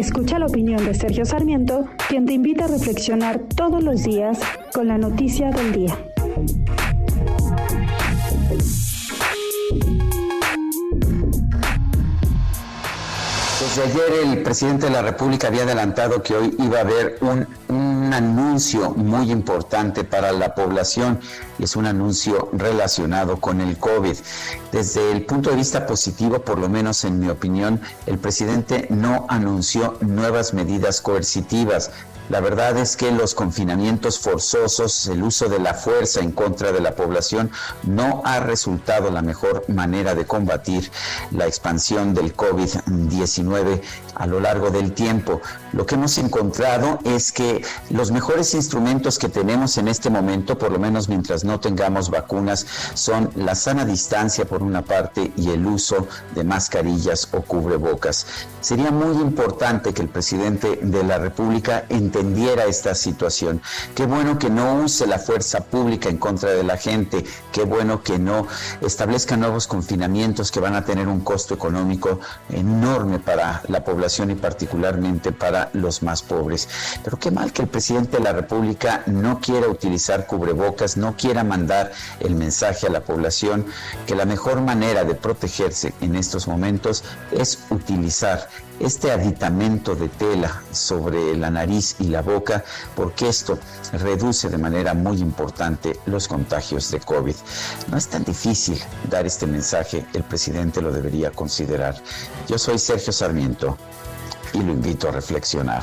Escucha la opinión de Sergio Sarmiento, quien te invita a reflexionar todos los días con la noticia del día. Desde ayer el presidente de la República había adelantado que hoy iba a haber un, anuncio muy importante para la población y es un anuncio relacionado con el COVID. Desde el punto de vista positivo, por lo menos en mi opinión, el presidente no anunció nuevas medidas coercitivas. La verdad es que los confinamientos forzosos, el uso de la fuerza en contra de la población no ha resultado la mejor manera de combatir la expansión del COVID-19 a lo largo del tiempo. Lo que hemos encontrado es que los mejores instrumentos que tenemos en este momento, por lo menos mientras no tengamos vacunas, son la sana distancia por una parte y el uso de mascarillas o cubrebocas. Sería muy importante que el presidente de la República entendiera esta situación. Qué bueno que no use la fuerza pública en contra de la gente, qué bueno que no establezca nuevos confinamientos que van a tener un costo económico enorme para la población y particularmente para los más pobres. Pero qué mal que el presidente de la República no quiera utilizar cubrebocas, no quiera mandar el mensaje a la población que la mejor manera de protegerse en estos momentos es utilizar este aditamento de tela sobre la nariz y la boca, porque esto reduce de manera muy importante los contagios de COVID. No es tan difícil dar este mensaje, el presidente lo debería considerar. Yo soy Sergio Sarmiento y lo invito a reflexionar.